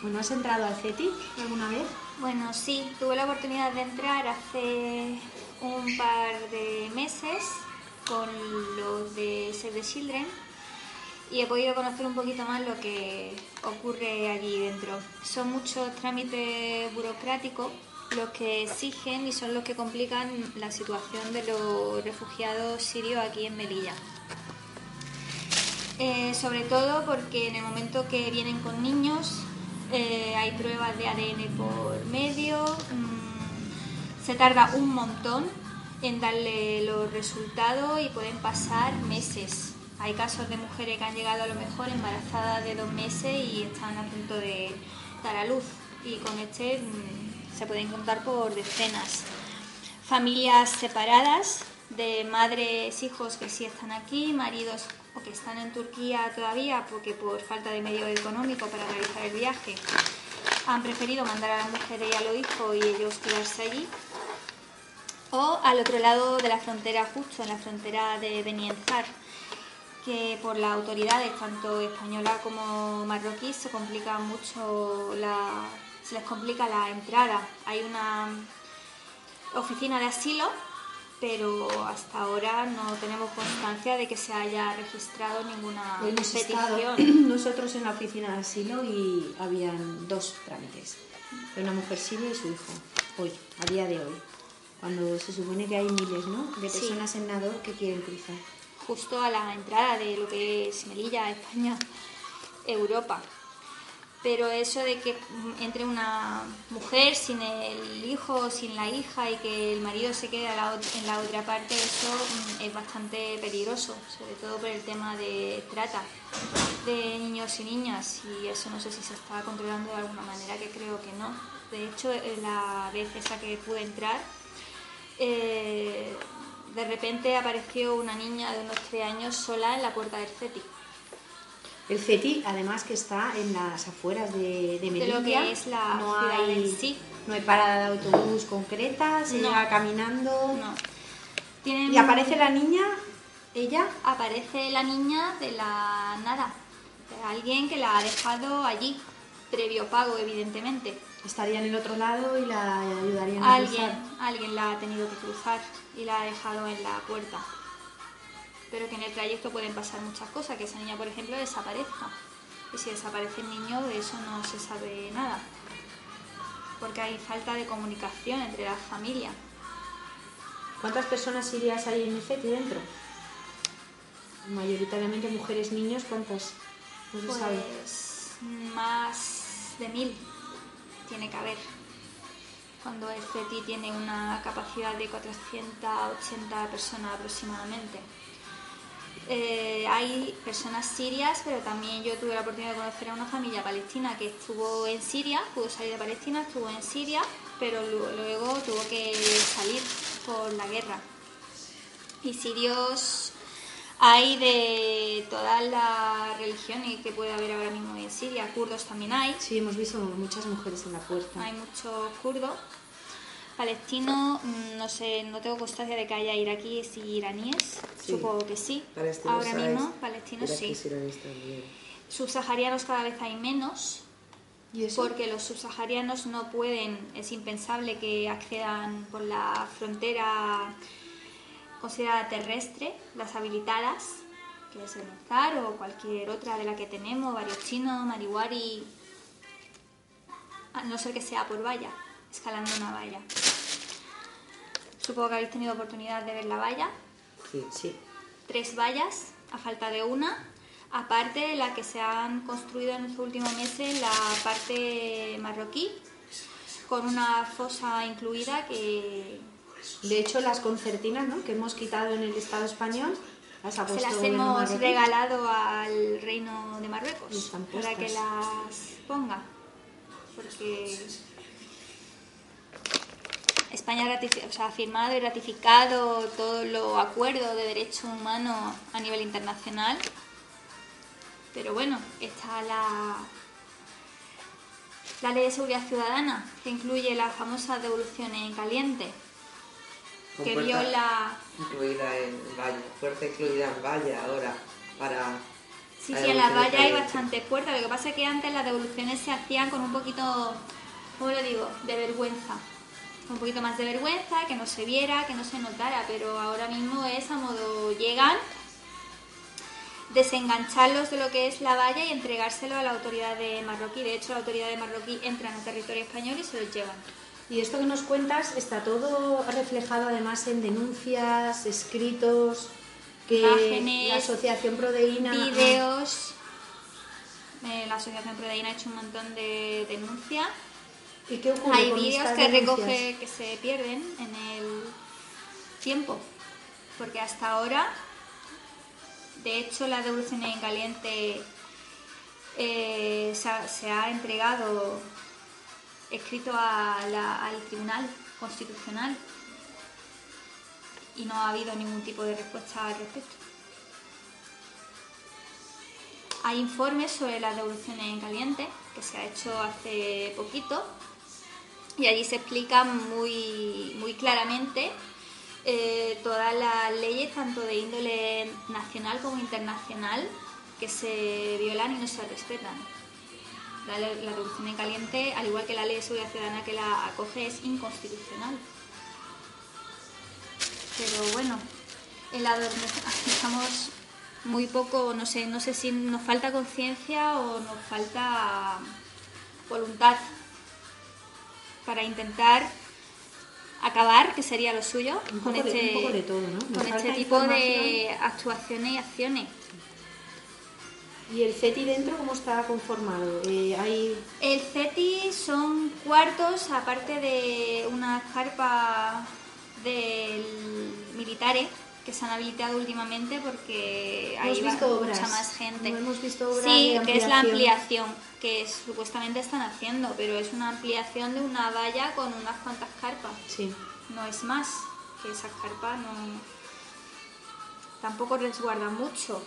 Bueno, ¿has entrado al CETI alguna vez? Bueno, sí, tuve la oportunidad de entrar hace un par de meses con los de Save the Children y he podido conocer un poquito más lo que ocurre allí dentro. Son muchos trámites burocráticos los que exigen y son los que complican la situación de los refugiados sirios aquí en Melilla. Eh, sobre todo porque en el momento que vienen con niños eh, hay pruebas de ADN por medio, mm, se tarda un montón en darle los resultados y pueden pasar meses. Hay casos de mujeres que han llegado a lo mejor embarazadas de dos meses y están a punto de dar a luz y con este mm, se pueden contar por decenas. Familias separadas de madres, hijos que sí están aquí, maridos que están en Turquía todavía porque por falta de medio económico para realizar el viaje han preferido mandar a la mujer y a los hijos y ellos quedarse allí. O al otro lado de la frontera, justo en la frontera de Benienzar, que por las autoridades, tanto española como marroquí, se complica mucho la, se les complica la entrada. Hay una oficina de asilo pero hasta ahora no tenemos constancia de que se haya registrado ninguna Hemos petición. nosotros en la oficina de asilo y habían dos trámites. Una mujer siria y su hijo, hoy, a día de hoy. Cuando se supone que hay miles ¿no? de Sí. personas en Nador que quieren cruzar. Justo a la entrada de lo que es Melilla, España, Europa. Pero eso de que entre una mujer sin el hijo, sin la hija y que el marido se quede en la otra parte, eso mm, es bastante peligroso, sobre todo por el tema de trata de niños y niñas y eso no sé si se está controlando de alguna manera, que creo que no. De hecho, eh, la vez esa que pude entrar, eh, de repente apareció una niña de unos tres años sola en la puerta del CETI. El CETI, además que está en las afueras de, de Melilla, lo que es la no ciudad hay, en sí. no hay parada de autobús concreta, se No. llega caminando. No. Tienen- Y aparece la niña, ella, aparece la niña de la nada, de alguien que la ha dejado allí, previo pago, evidentemente. estaría en el otro lado y la ayudarían a Alguien, cruzar. alguien la ha tenido que cruzar y la ha dejado en la puerta. Pero que en el trayecto pueden pasar muchas cosas, que esa niña, por ejemplo, desaparezca. Y si desaparece el niño, de eso no se sabe nada. Porque hay falta de comunicación entre las familias. ¿Cuántas personas hay en el CETI dentro? Mayoritariamente mujeres, niños, ¿cuántas? No se sabe. Pues más de mil tiene que haber. Cuando el CETI tiene una capacidad de 480 personas aproximadamente. Eh, hay personas sirias, pero también yo tuve la oportunidad de conocer a una familia palestina que estuvo en Siria, pudo salir de Palestina, estuvo en Siria, pero lu- luego tuvo que salir por la guerra. Y sirios hay de todas las religiones que puede haber ahora mismo en Siria, kurdos también hay, Sí, hemos visto muchas mujeres en la puerta. hay muchos kurdos. Palestinos, mm, no sé, no tengo constancia de que haya iraquíes y iraníes, Sí. supongo que sí. Palestinos Ahora mismo, palestinos sí. también. Subsaharianos cada vez hay menos, ¿Y eso? porque los subsaharianos no pueden, es impensable que accedan por la frontera considerada terrestre, las habilitadas, que es el Mozar o cualquier otra de la que tenemos, varios chinos, marihuari, a no ser que sea por valla, escalando una valla. Supongo que habéis tenido oportunidad de ver la valla Sí, sí. tres vallas a falta de una, aparte de la que se han construido en estos últimos meses la parte marroquí, con una fosa incluida que De hecho, las concertinas ¿no? que hemos quitado en el Estado español, las ha se las hemos regalado al reino de Marruecos para que las ponga. Porque España ha o sea, firmado y ratificado todos los acuerdos de derechos humanos a nivel internacional. Pero bueno, está la, la Ley de Seguridad Ciudadana, que incluye las famosas devoluciones en caliente, Con que viola... Incluida en valla, puerta incluida en valla ahora para... Sí, sí, en las vallas hay bastantes puertas. Lo que pasa es que antes las devoluciones se hacían con un poquito, ¿cómo lo digo?, de vergüenza. Un poquito más de vergüenza, que no se viera, que no se notara. Pero ahora mismo es a modo llegan, desengancharlos de lo que es la valla y entregárselo a la autoridad de marroquí. De hecho, la autoridad de marroquí entra en el territorio español y se los llevan. Y esto que nos cuentas está todo reflejado además en denuncias, escritos, que Imágenes, la Asociación Prodeína... Vídeos. Eh, la Asociación Prodeína ha hecho un montón de denuncias. ¿Y qué ocurre Hay vídeos que denuncias? recoge que se pierden en el tiempo, porque hasta ahora, de hecho, la devolución en caliente eh, se, ha, se ha entregado escrito a la- al Tribunal Constitucional y no ha habido ningún tipo de respuesta al respecto. Hay informes sobre las devoluciones en caliente que se ha hecho hace poquito y allí se explica muy, muy claramente eh, todas las leyes, tanto de índole nacional como internacional, que se violan y no se respetan. La, la en caliente, al igual que la ley de seguridad ciudadana que la acoge, es inconstitucional. Pero bueno, adorme- estamos muy poco, no sé, no sé si nos falta conciencia o nos falta voluntad para intentar acabar, que sería lo suyo, Un con de- este, un poco de todo, ¿no? Con este tipo de actuaciones y acciones. ¿Y el CETI dentro cómo está conformado? Eh, hay... El CETI son cuartos, aparte de una carpa del militares que se han habilitado últimamente porque ahí Hemos va visto obras. mucha más gente. No hemos visto obras sí, que es la ampliación. que supuestamente están haciendo, pero es una ampliación de una valla con unas cuantas carpas. Sí. No es más, que esas carpas no tampoco resguardan mucho.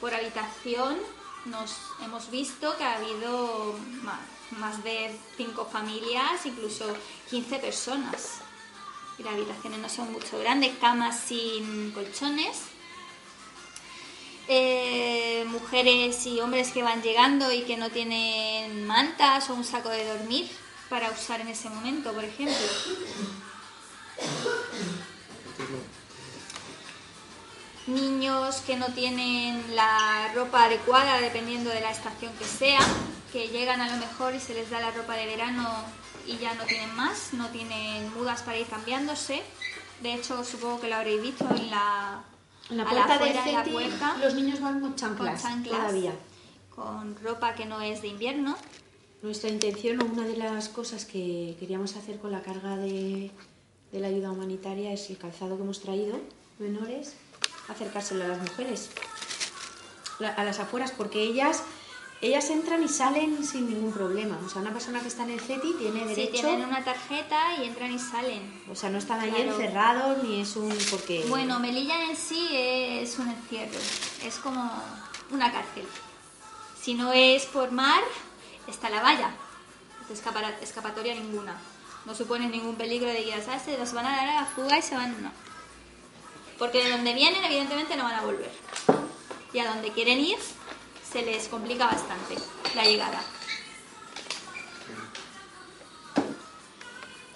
Por habitación nos hemos visto que ha habido ma- más, de 5 familias, incluso 15 personas. Las habitaciones no son mucho grandes, camas sin colchones. Eh, mujeres y hombres que van llegando y que no tienen mantas o un saco de dormir para usar en ese momento, por ejemplo. niños que no tienen la ropa adecuada dependiendo de la estación que sea, que llegan a lo mejor y se les da la ropa de verano y ya no tienen más, no tienen mudas para ir cambiándose. De hecho, supongo que lo habréis visto en la, En la a puerta del en la CETI puerta, los niños van con chanclas, con chanclas, todavía. con ropa que no es de invierno. Nuestra intención o una de las cosas que queríamos hacer con la carga de, de la ayuda humanitaria es el calzado que hemos traído, menores, acercárselo a las mujeres, la- a las afueras, porque ellas ellas entran y salen sin ningún problema. O sea, una persona que está en el CETI tiene Sí, derecho, tienen una tarjeta y entran y salen. o sea, no están ahí Claro. encerrados ni es un porque Bueno, Melilla en sí es un encierro, es como una cárcel. Si no es por mar, está la valla, no es escapara- escapatoria ninguna. No supone ningún peligro de que ¿sabes? Se los van a dar a la fuga y se van, no. Porque de donde vienen, evidentemente, no van a volver. Y a donde quieren ir, se les complica bastante la llegada.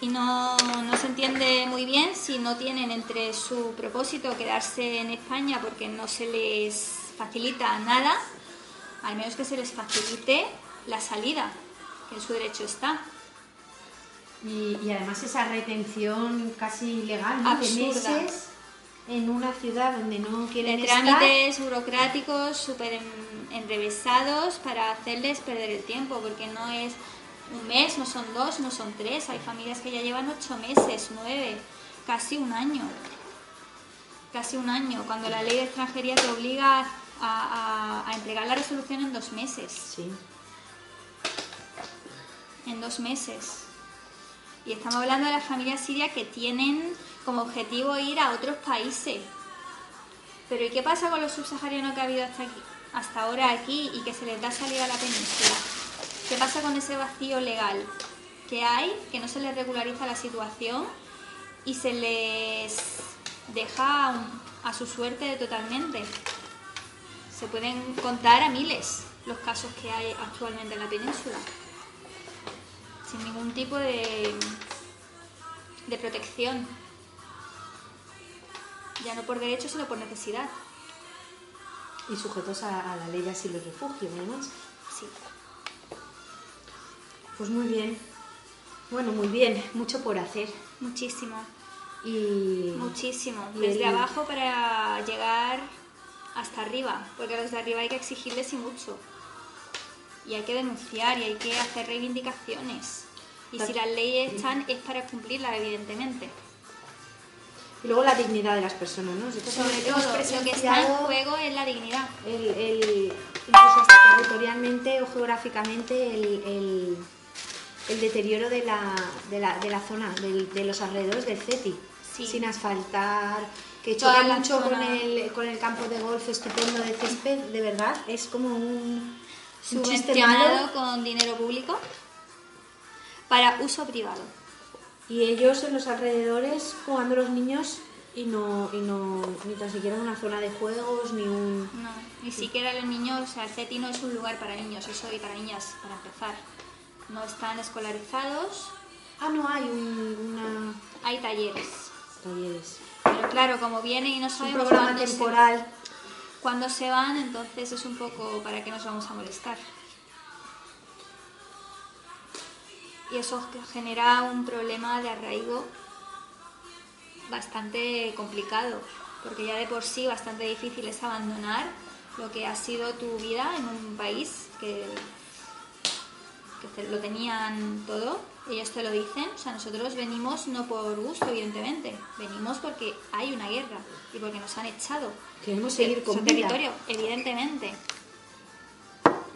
y no, no se entiende muy bien si no tienen entre su propósito quedarse en España porque no se les facilita nada, al menos que se les facilite la salida, que en su derecho está. Y, y además esa retención casi ilegal ¿no? de Absurda. meses en una ciudad donde no De quieren estar. trámites burocráticos súper en- enrevesados para hacerles perder el tiempo, porque no es un mes, no son dos, no son tres. Hay familias que ya llevan ocho meses, nueve, casi un año. Casi un año, cuando la ley de extranjería te obliga a, a- a entregar la resolución en dos meses. Sí. En dos meses. Y estamos hablando de las familias sirias que tienen como objetivo ir a otros países. Pero ¿y qué pasa con los subsaharianos que ha habido hasta aquí, hasta ahora aquí y que se les da salida a la península? ¿Qué pasa con ese vacío legal que hay, que no se les regulariza la situación y se les deja a, su suerte totalmente? Se pueden contar a miles los casos que hay actualmente en la península, sin ningún tipo de, de protección, ya no por derecho, sino por necesidad. Y sujetos a, a la ley de asilo y refugio, además. Sí. Pues muy bien. Bueno, muy bien. Mucho por hacer. Muchísimo, Y. muchísimo. Y Desde el- abajo para llegar hasta arriba, porque a los de arriba hay que exigirles y mucho. Y hay que denunciar y hay que hacer reivindicaciones. Y si las leyes están es para cumplirlas, evidentemente. Y luego la dignidad de las personas, ¿no? Nosotros Sobre todo, lo que está en juego es la dignidad. el, el- incluso hasta territorialmente o geográficamente el, el- el deterioro de la, de la, de la zona, del- de los alrededores del CETI. Sí. Sin asfaltar, que choca mucho con zona. el, con el campo de golf estupendo de césped, de verdad. Es como un, un Subvencionado malo. con dinero público para uso privado. Y ellos en los alrededores jugando los niños y no, y no ni tan siquiera una zona de juegos, ni un... No, ni siquiera los niños, o sea, el CETI no es un lugar para niños, eso y para niñas, para empezar. No están escolarizados, Ah, no hay un, una... hay talleres. talleres. Pero claro, como vienen y no Es un sabemos programa se, temporal. cuándo se van, entonces es un poco para qué nos vamos a molestar. Y eso genera un problema de arraigo bastante complicado, porque ya de por sí bastante difícil es abandonar lo que ha sido tu vida en un país que, que te- lo tenían todo, ellos te lo dicen, o sea, nosotros venimos no por gusto, evidentemente, venimos porque hay una guerra y porque nos han echado. Queremos seguir con su vida. territorio, evidentemente.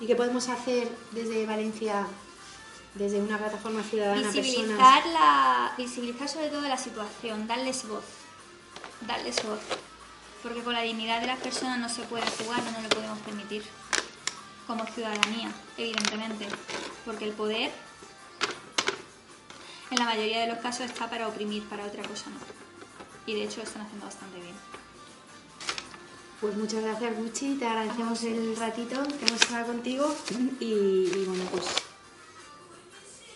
¿Y qué podemos hacer desde Valencia, desde una plataforma ciudadana, a personas? Visibilizar, la, visibilizar sobre todo la situación, darles voz, darles voz. Porque con la dignidad de las personas no se puede jugar, no nos lo podemos permitir. Como ciudadanía, evidentemente. Porque el poder, en la mayoría de los casos, está para oprimir, para otra cosa no. Y de hecho lo están haciendo bastante bien. Pues muchas gracias, Gucci. Te agradecemos el ratito que hemos estado contigo. Y, y bueno, pues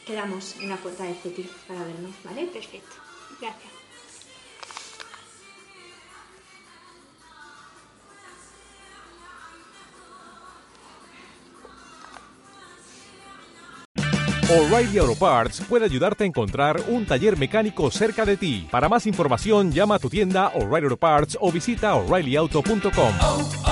quedamos en la puerta de CETI para vernos, ¿vale? Perfecto. Gracias. O'Reilly Auto Parts puede ayudarte a encontrar un taller mecánico cerca de ti. Para más información, llama a tu tienda O'Reilly Auto Parts o visita oreillyauto.com.